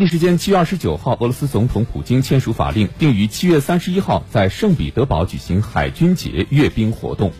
地时间七月二十九号，俄罗斯总统普京签署法令，并于七月三十一号在圣彼得堡举行海军节阅兵活动。